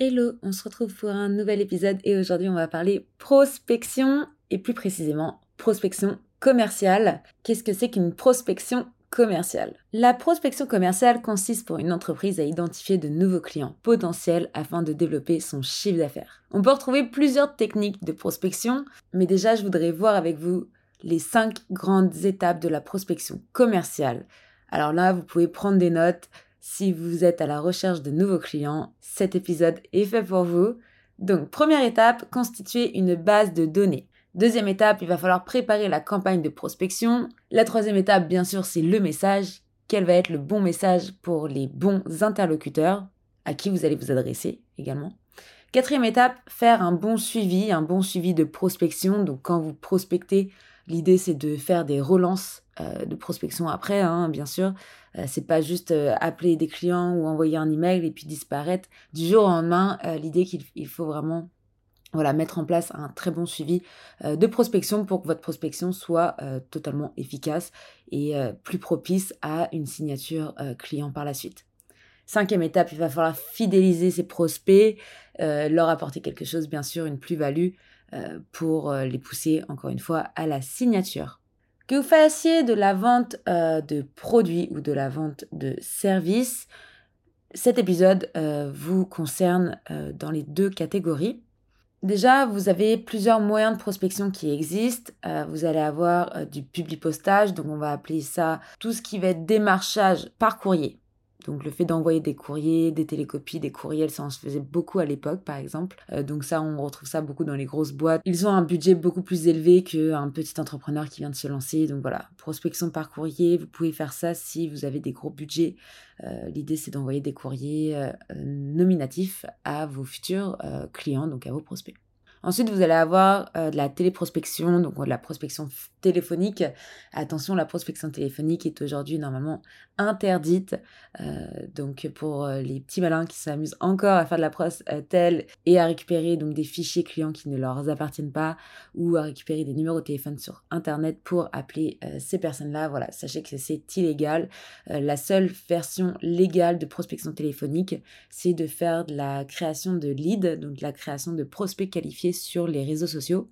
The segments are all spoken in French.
Hello, on se retrouve pour un nouvel épisode et aujourd'hui on va parler prospection et plus précisément prospection commerciale. Qu'est-ce que c'est qu'une prospection commerciale? La prospection commerciale consiste pour une entreprise à identifier de nouveaux clients potentiels afin de développer son chiffre d'affaires. On peut retrouver plusieurs techniques de prospection, mais déjà je voudrais voir avec vous les cinq grandes étapes de la prospection commerciale. Alors là, vous pouvez prendre des notes, si vous êtes à la recherche de nouveaux clients, cet épisode est fait pour vous. Donc, première étape, constituer une base de données. Deuxième étape, il va falloir préparer la campagne de prospection. La troisième étape, bien sûr, c'est le message. Quel va être le bon message pour les bons interlocuteurs à qui vous allez vous adresser également. Quatrième étape, faire un bon suivi, un bon suivi de prospection. Donc quand vous prospectez, l'idée c'est de faire des relances euh, de prospection après, hein, bien sûr. Euh, c'est pas juste euh, appeler des clients ou envoyer un email et puis disparaître du jour au lendemain. l'idée qu'il faut vraiment voilà, mettre en place un très bon suivi de prospection pour que votre prospection soit totalement efficace et plus propice à une signature client par la suite. Cinquième étape, il va falloir fidéliser ses prospects, leur apporter quelque chose, bien sûr, une plus-value pour les pousser, encore une fois, à la signature. Que vous fassiez de la vente euh, de produits ou de la vente de services, cet épisode euh, vous concerne euh, dans les deux catégories. Déjà, vous avez plusieurs moyens de prospection qui existent. vous allez avoir du public postage, donc on va appeler ça tout ce qui va être démarchage par courrier. Donc le fait d'envoyer des courriers, des télécopies, des courriels, ça on se faisait beaucoup à l'époque par exemple. Euh, donc ça on retrouve ça beaucoup dans les grosses boîtes. Ils ont un budget beaucoup plus élevé qu'un petit entrepreneur qui vient de se lancer. Donc voilà, prospection par courrier, vous pouvez faire ça si vous avez des gros budgets. Euh, l'idée c'est d'envoyer des courriers euh, nominatifs à vos futurs clients, donc à vos prospects. Ensuite, vous allez avoir de la téléprospection, donc de la prospection téléphonique. Attention, la prospection téléphonique est aujourd'hui normalement interdite. Euh, donc pour euh, les petits malins qui s'amusent encore à faire de la pros euh, telle et à récupérer donc des fichiers clients qui ne leur appartiennent pas ou à récupérer des numéros de téléphone sur internet pour appeler ces personnes-là, voilà, sachez que c'est illégal. la seule version légale de prospection téléphonique, c'est de faire de la création de leads, donc de la création de prospects qualifiés sur les réseaux sociaux.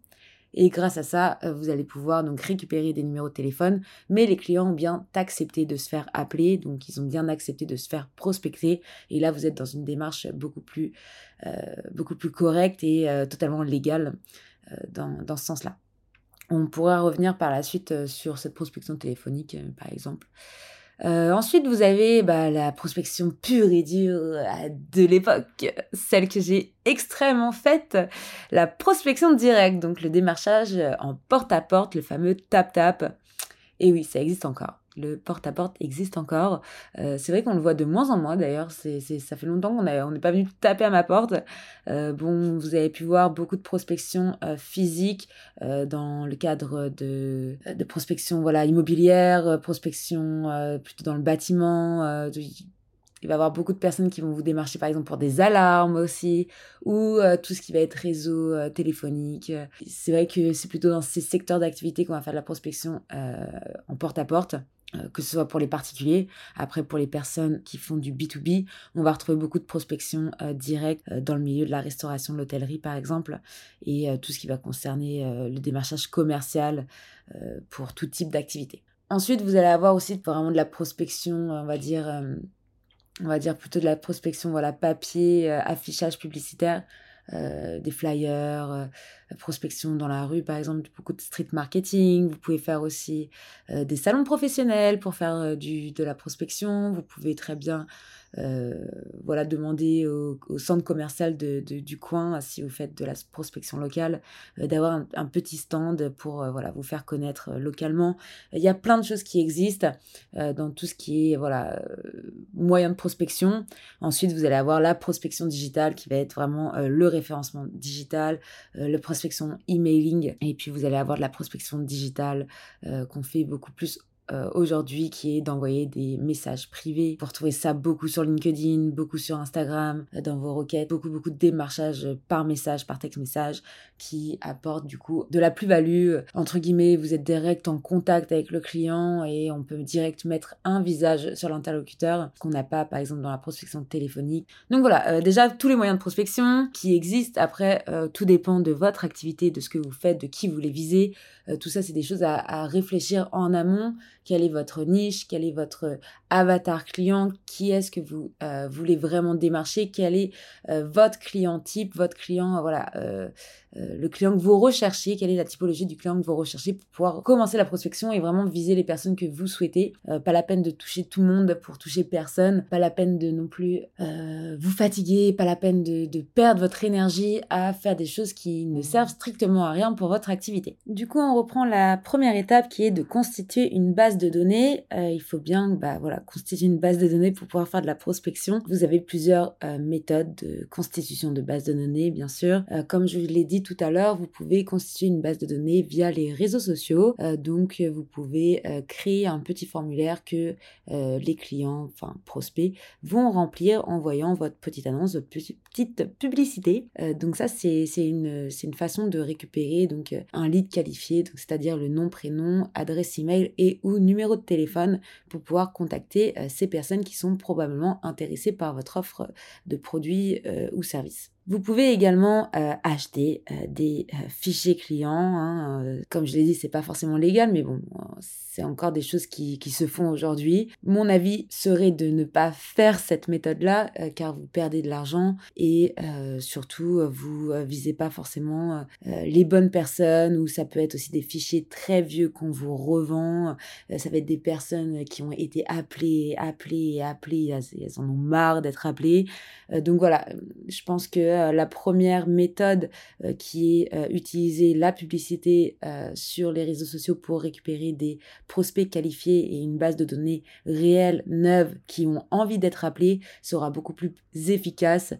Et grâce à ça, euh, vous allez pouvoir donc récupérer des numéros de téléphone. Mais les clients ont bien accepté de se faire appeler, donc ils ont bien accepté de se faire prospecter. Et là, vous êtes dans une démarche beaucoup plus, euh, beaucoup plus correcte et euh, totalement légale dans, dans, ce sens-là. On pourra revenir par la suite sur cette prospection téléphonique, par exemple. Euh, ensuite, vous avez bah, la prospection pure et dure euh, de l'époque, celle que j'ai extrêmement faite, la prospection directe, donc le démarchage en porte-à-porte, le fameux tap-tap. Et oui, ça existe encore le porte-à-porte existe encore. Euh, c'est vrai qu'on le voit de moins en moins d'ailleurs. C'est, ça fait longtemps qu'on n'est pas venu taper à ma porte. Euh, bon, vous avez pu voir beaucoup de prospection euh, physique dans le cadre de, de prospection voilà, immobilière, prospection plutôt dans le bâtiment. il va y avoir beaucoup de personnes qui vont vous démarcher par exemple pour des alarmes aussi, ou tout ce qui va être réseau téléphonique. C'est vrai que c'est plutôt dans ces secteurs d'activité qu'on va faire de la prospection en porte-à-porte. Euh, que ce soit pour les particuliers, après pour les personnes qui font du B2B, on va retrouver beaucoup de prospection euh, directe euh, dans le milieu de la restauration, de l'hôtellerie par exemple, et tout ce qui va concerner le démarchage commercial pour tout type d'activité. Ensuite, vous allez avoir aussi vraiment de la prospection, on va dire, on va dire plutôt de la prospection, voilà, papier, affichage publicitaire, des flyers, prospection dans la rue, par exemple, beaucoup de street marketing. Vous pouvez faire aussi des salons professionnels pour faire du, de la prospection. Vous pouvez très bien euh, voilà, demander au, centre commercial de, du coin, si vous faites de la prospection locale, euh, d'avoir un, petit stand pour euh, voilà, vous faire connaître localement. Il y a plein de choses qui existent dans tout ce qui est voilà, moyen de prospection. Ensuite, vous allez avoir la prospection digitale qui va être vraiment le référencement digital, prospection emailing, et puis vous allez avoir de la prospection digitale qu'on fait beaucoup plus euh, aujourd'hui qui est d'envoyer des messages privés. Vous retrouvez ça beaucoup sur LinkedIn, beaucoup sur Instagram, euh, dans vos requêtes, beaucoup beaucoup de démarchage par message, par texte message qui apporte du coup de la plus-value. Entre guillemets, vous êtes direct en contact avec le client et on peut direct mettre un visage sur l'interlocuteur qu'on n'a pas par exemple dans la prospection téléphonique. Donc voilà, euh, déjà tous les moyens de prospection qui existent. Après, tout dépend de votre activité, de ce que vous faites, de qui vous les visez. tout ça, c'est des choses à réfléchir en amont quelle est votre niche, quel est votre avatar client, qui est-ce que vous euh, voulez vraiment démarcher, quel est euh, votre client type, votre client, voilà, euh, le client que vous recherchez, quelle est la typologie du client que vous recherchez pour pouvoir commencer la prospection et vraiment viser les personnes que vous souhaitez. pas la peine de toucher tout le monde pour toucher personne, pas la peine de non plus vous fatiguer, pas la peine de, perdre votre énergie à faire des choses qui ne servent strictement à rien pour votre activité. Du coup, on reprend la première étape qui est de constituer une base de données. il faut bien, bah voilà, constituer une base de données pour pouvoir faire de la prospection. Vous avez plusieurs euh, méthodes de constitution de base de données, bien sûr. Euh, comme je l'ai dit tout à l'heure, vous pouvez constituer une base de données via les réseaux sociaux. Euh, donc, vous pouvez créer un petit formulaire que les clients, enfin prospects, vont remplir en voyant votre petite annonce, votre petite publicité. donc ça, c'est une, une façon de récupérer donc un lead qualifié, c'est-à-dire le nom, prénom, adresse email et ou numéro de téléphone pour pouvoir contacter euh, ces personnes qui sont probablement intéressées par votre offre de produits euh, ou services. Vous pouvez également euh, acheter euh, des euh, fichiers clients. Hein, comme je l'ai dit, c'est pas forcément légal, mais bon, c'est encore des choses qui, qui se font aujourd'hui. Mon avis serait de ne pas faire cette méthode-là, car vous perdez de l'argent et surtout vous visez pas forcément les bonnes personnes. Ou ça peut être aussi des fichiers très vieux qu'on vous revend. ça va être des personnes qui ont été appelées, appelées appelées. Elles, en ont marre d'être appelées. donc voilà, je pense que euh, la première méthode euh, qui est euh, utiliser la publicité sur les réseaux sociaux pour récupérer des prospects qualifiés et une base de données réelle, neuve, qui ont envie d'être appelés, sera beaucoup plus efficace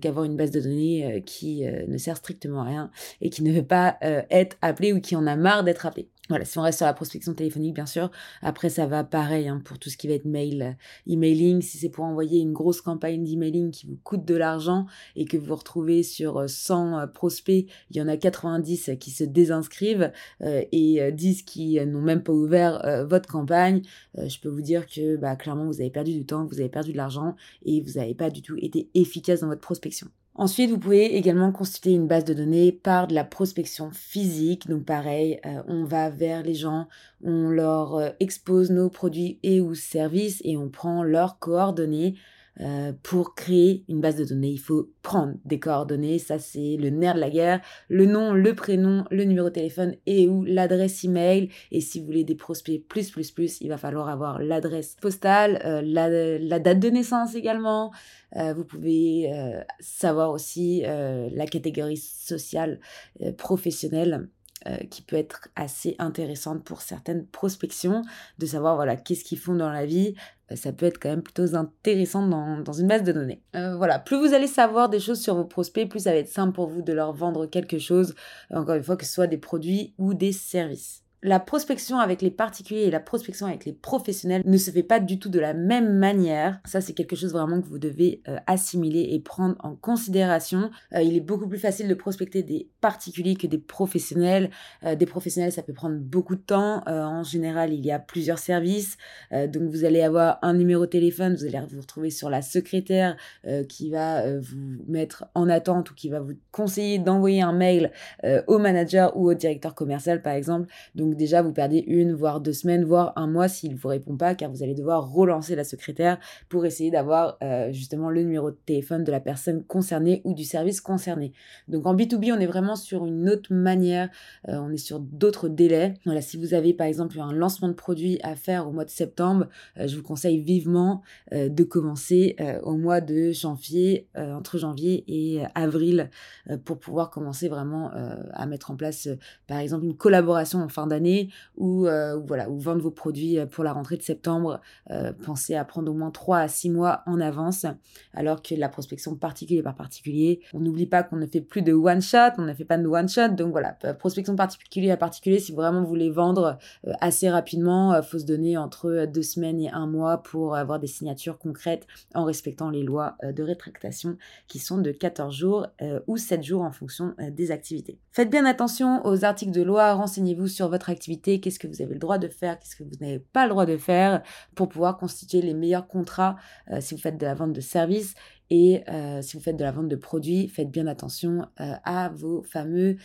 qu'avoir une base de données qui ne sert strictement à rien et qui ne veut pas être appelée ou qui en a marre d'être appelée. Voilà, si on reste sur la prospection téléphonique, bien sûr. Après, ça va pareil hein, pour tout ce qui va être mail, euh, emailing. Si c'est pour envoyer une grosse campagne d'emailing qui vous coûte de l'argent et que vous retrouvez sur 100 euh, euh, prospects, il y en a 90 qui se désinscrivent et 10 qui n'ont même pas ouvert votre campagne, je peux vous dire que bah, clairement, vous avez perdu du temps, vous avez perdu de l'argent et vous n'avez pas du tout été efficace dans votre prospection. Ensuite, vous pouvez également constituer une base de données par de la prospection physique. Donc pareil, euh, on va vers les gens, on leur euh, expose nos produits et ou services et on prend leurs coordonnées euh, pour créer une base de données, il faut prendre des coordonnées. Ça, c'est le nerf de la guerre. Le nom, le prénom, le numéro de téléphone et ou l'adresse email. Et si vous voulez des prospects plus, plus, plus, il va falloir avoir l'adresse postale, euh, la, date de naissance également. Euh, vous pouvez savoir aussi la catégorie sociale professionnelle qui peut être assez intéressante pour certaines prospections, de savoir voilà qu'est-ce qu'ils font dans la vie. Euh, ça peut être quand même plutôt intéressant dans, dans une base de données. Euh, voilà, plus vous allez savoir des choses sur vos prospects, plus ça va être simple pour vous de leur vendre quelque chose, encore une fois, que ce soit des produits ou des services la prospection avec les particuliers et la prospection avec les professionnels ne se fait pas du tout de la même manière. Ça, c'est quelque chose vraiment que vous devez euh, assimiler et prendre en considération. Euh, il est beaucoup plus facile de prospecter des particuliers que des professionnels. Euh, des professionnels, ça peut prendre beaucoup de temps. en général, il y a plusieurs services. donc, vous allez avoir un numéro de téléphone, vous allez vous retrouver sur la secrétaire qui va vous mettre en attente ou qui va vous conseiller d'envoyer un mail au manager ou au directeur commercial, par exemple. Donc déjà, vous perdez une, voire deux semaines, voire un mois s'il ne vous répond pas, car vous allez devoir relancer la secrétaire pour essayer d'avoir euh, justement le numéro de téléphone de la personne concernée ou du service concerné. Donc en B2B, on est vraiment sur une autre manière, euh, on est sur d'autres délais. Voilà, si vous avez par exemple un lancement de produit à faire au mois de septembre, je vous conseille vivement de commencer au mois de janvier, entre janvier et avril, pour pouvoir commencer vraiment à mettre en place, par exemple, une collaboration en fin d'année ou, voilà, ou vendre vos produits pour la rentrée de septembre. pensez à prendre au moins 3 à 6 mois en avance, alors que la prospection particulier par particulier, on n'oublie pas qu'on ne fait plus de one shot, on ne fait pas de one shot, donc voilà, prospection particulier à particulier, si vraiment vous voulez vendre assez rapidement, faut se donner entre deux semaines et un mois pour avoir des signatures concrètes en respectant les lois de rétractation qui sont de 14 jours ou 7 jours en fonction des activités. Faites bien attention aux articles de loi, renseignez-vous sur votre qu'est-ce que vous avez le droit de faire, qu'est-ce que vous n'avez pas le droit de faire pour pouvoir constituer les meilleurs contrats euh, si vous faites de la vente de services et euh, si vous faites de la vente de produits, faites bien attention euh, à vos fameux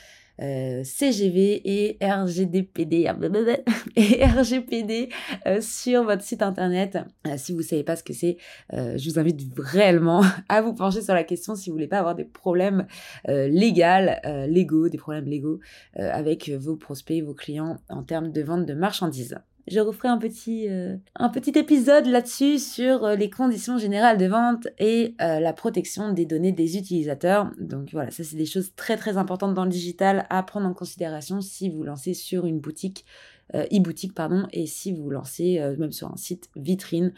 euh, CGV et RGDPD et RGPD sur votre site internet. si vous ne savez pas ce que c'est, je vous invite réellement à vous pencher sur la question si vous voulez pas avoir des problèmes légaux, des problèmes légaux avec vos prospects, vos clients en termes de vente de marchandises je referai un petit, euh, un petit épisode là-dessus sur euh, les conditions générales de vente et euh, la protection des données des utilisateurs. Donc voilà, ça c'est des choses très très importantes dans le digital à prendre en considération si vous lancez sur une boutique, e-boutique pardon, et si vous lancez même sur un site vitrine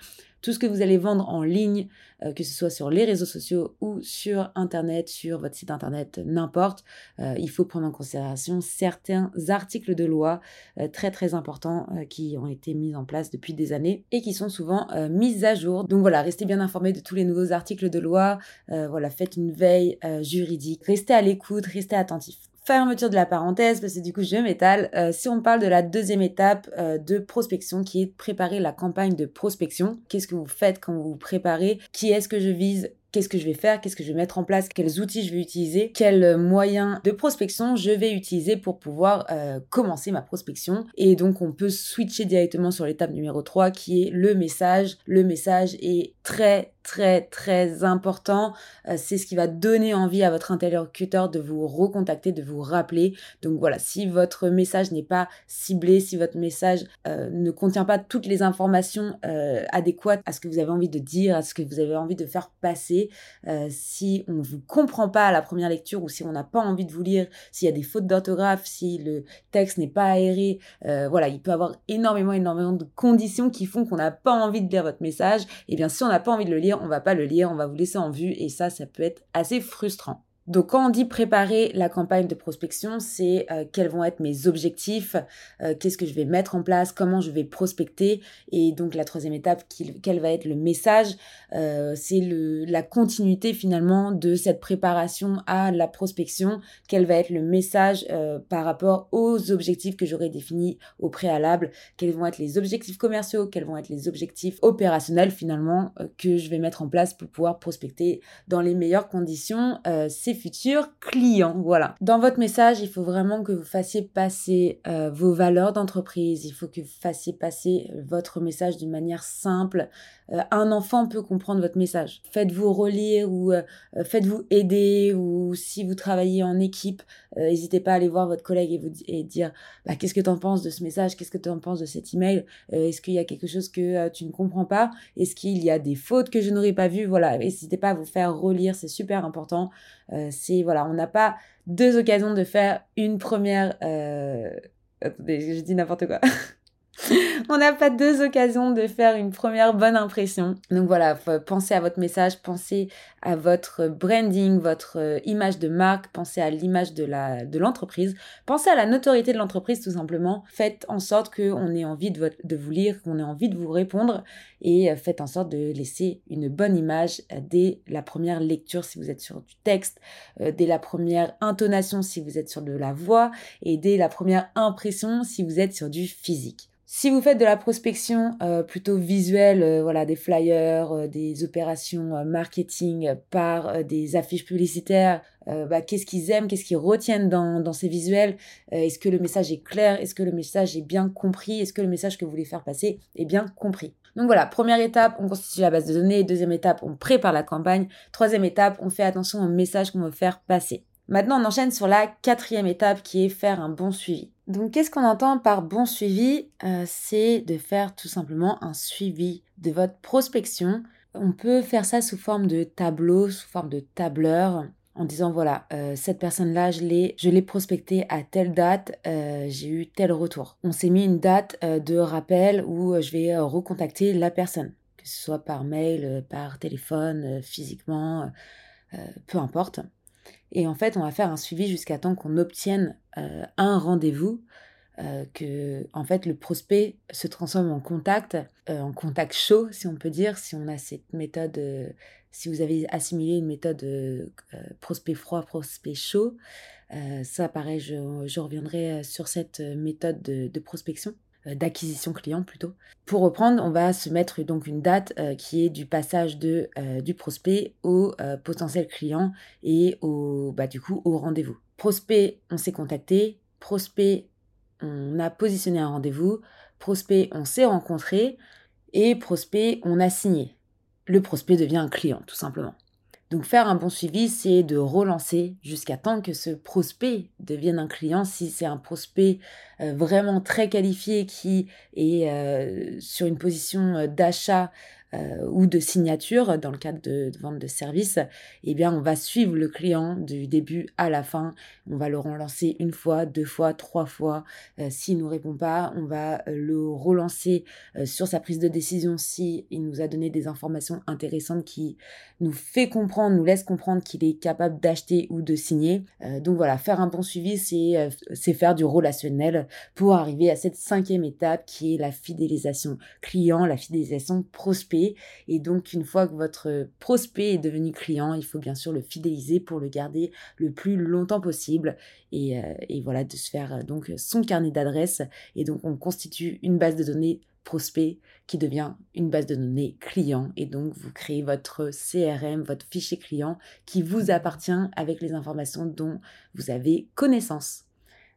tout ce que vous allez vendre en ligne, euh, que ce soit sur les réseaux sociaux ou sur Internet, sur votre site Internet, n'importe, euh, il faut prendre en considération certains articles de loi euh, très très importants qui ont été mis en place depuis des années et qui sont souvent mis à jour. Donc voilà, restez bien informés de tous les nouveaux articles de loi, voilà, faites une veille juridique, restez à l'écoute, restez attentifs fermeture de la parenthèse, parce que du coup je m'étale. Euh, si on parle de la deuxième étape euh, de prospection, qui est de préparer la campagne de prospection, qu'est-ce que vous faites quand vous vous préparez? Qui est-ce que je vise? Qu'est-ce que je vais faire, qu'est-ce que je vais mettre en place, quels outils je vais utiliser, quels moyens de prospection je vais utiliser pour pouvoir euh, commencer ma prospection. Et donc on peut switcher directement sur l'étape numéro 3 qui est le message. Le message est très très très important. Euh, c'est ce qui va donner envie à votre interlocuteur de vous recontacter, de vous rappeler. Donc voilà, si votre message n'est pas ciblé, si votre message euh, ne contient pas toutes les informations euh, adéquates à ce que vous avez envie de dire, à ce que vous avez envie de faire passer, si on ne vous comprend pas à la première lecture ou si on n'a pas envie de vous lire, s'il y a des fautes d'orthographe, si le texte n'est pas aéré, voilà, il peut avoir énormément énormément de conditions qui font qu'on n'a pas envie de lire votre message. Et eh bien si on n'a pas envie de le lire, on va pas le lire, on va vous laisser en vue et ça, ça peut être assez frustrant. Donc quand on dit préparer la campagne de prospection, c'est euh, quels vont être mes objectifs, euh, qu'est-ce que je vais mettre en place, comment je vais prospecter. Et donc la troisième étape, quel va être le message, euh, c'est la continuité finalement de cette préparation à la prospection, quel va être le message par rapport aux objectifs que j'aurai définis au préalable, quels vont être les objectifs commerciaux, quels vont être les objectifs opérationnels finalement que je vais mettre en place pour pouvoir prospecter dans les meilleures conditions. Futurs clients. Voilà. Dans votre message, il faut vraiment que vous fassiez passer euh, vos valeurs d'entreprise. Il faut que vous fassiez passer votre message d'une manière simple. Euh, un enfant peut comprendre votre message. Faites-vous relire ou euh, faites-vous aider ou si vous travaillez en équipe, n'hésitez pas à aller voir votre collègue et vous et dire bah, qu'est-ce que tu en penses de ce message, qu'est-ce que tu en penses de cet email, est-ce qu'il y a quelque chose que tu ne comprends pas, est-ce qu'il y a des fautes que je n'aurais pas vues, voilà, n'hésitez pas à vous faire relire, c'est super important. Euh, c'est voilà, on n'a pas deux occasions de faire une première. Euh... Attendez, je dis n'importe quoi. on n'a pas deux occasions de faire une première bonne impression. Donc voilà, pensez à votre message, pensez à votre branding, votre euh, image de marque, pensez à l'image de l'entreprise, pensez à la notoriété de l'entreprise tout simplement. Faites en sorte qu'on ait envie de, de vous lire, qu'on ait envie de vous répondre et euh, faites en sorte de laisser une bonne image euh, dès la première lecture si vous êtes sur du texte, dès la première intonation si vous êtes sur de la voix et dès la première impression si vous êtes sur du physique. Si vous faites de la prospection euh, plutôt visuelle, euh, voilà, des flyers, euh, des opérations marketing par des affiches publicitaires, bah, qu'est-ce qu'ils aiment, qu'est-ce qu'ils retiennent dans, dans ces visuels Est-ce que le message est clair Est-ce que le message est bien compris Est-ce que le message que vous voulez faire passer est bien compris? Donc voilà, première étape, on constitue la base de données. Deuxième étape, on prépare la campagne. Troisième étape, on fait attention au message qu'on veut faire passer. Maintenant, on enchaîne sur la quatrième étape qui est faire un bon suivi. Donc, qu'est-ce qu'on entend par bon suivi? Euh, C'est de faire tout simplement un suivi de votre prospection. On peut faire ça sous forme de tableau, sous forme de tableur, en disant voilà, euh, cette personne-là, je l'ai, je l'ai prospectée à telle date, euh, j'ai eu tel retour. On s'est mis une date de rappel où je vais recontacter la personne, que ce soit par mail, par téléphone, physiquement, peu importe. Et en fait, on va faire un suivi jusqu'à temps qu'on obtienne euh, un rendez-vous, euh, que en fait le prospect se transforme en contact, euh, en contact chaud, si on peut dire, si on a cette méthode, si vous avez assimilé une méthode prospect froid, prospect chaud. ça, pareil, je, reviendrai sur cette méthode de prospection. Euh, d'acquisition client plutôt. Pour reprendre, on va se mettre donc une date euh, qui est du passage de, euh, du prospect au potentiel client et au, bah, du coup au rendez-vous. Prospect, on s'est contacté. Prospect, on a positionné un rendez-vous. Prospect, on s'est rencontré. Et prospect, on a signé. Le prospect devient un client, tout simplement. Donc faire un bon suivi, c'est de relancer jusqu'à temps que ce prospect devienne un client. Si c'est un prospect euh, vraiment très qualifié qui est euh, sur une position euh, d'achat euh, ou de signature dans le cadre de, vente de services, eh bien on va suivre le client du début à la fin. On va le relancer une fois, deux fois, trois fois. Euh, s'il nous répond pas, on va euh, le relancer sur sa prise de décision si il nous a donné des informations intéressantes qui nous fait comprendre, nous laisse comprendre qu'il est capable d'acheter ou de signer. donc voilà, faire un bon suivi, c'est faire du relationnel pour arriver à cette cinquième étape qui est la fidélisation client, la fidélisation prospect et donc, une fois que votre prospect est devenu client, il faut bien sûr le fidéliser pour le garder le plus longtemps possible. Et, euh, voilà, de se faire euh, donc son carnet d'adresses. Et donc, on constitue une base de données prospect qui devient une base de données client et donc vous créez votre CRM, votre fichier client qui vous appartient avec les informations dont vous avez connaissance.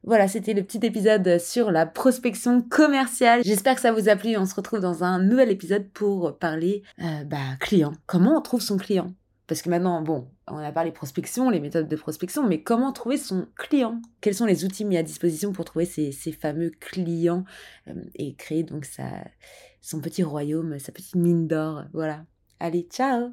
Voilà, c'était le petit épisode sur la prospection commerciale. J'espère que ça vous a plu. On se retrouve dans un nouvel épisode pour parler euh, bah, client. Comment on trouve son client? Parce que maintenant, bon, on a parlé prospection, les méthodes de prospection, mais comment trouver son client? Quels sont les outils mis à disposition pour trouver ces, fameux clients euh, et créer donc son petit royaume, sa petite mine d'or? Voilà. Allez, ciao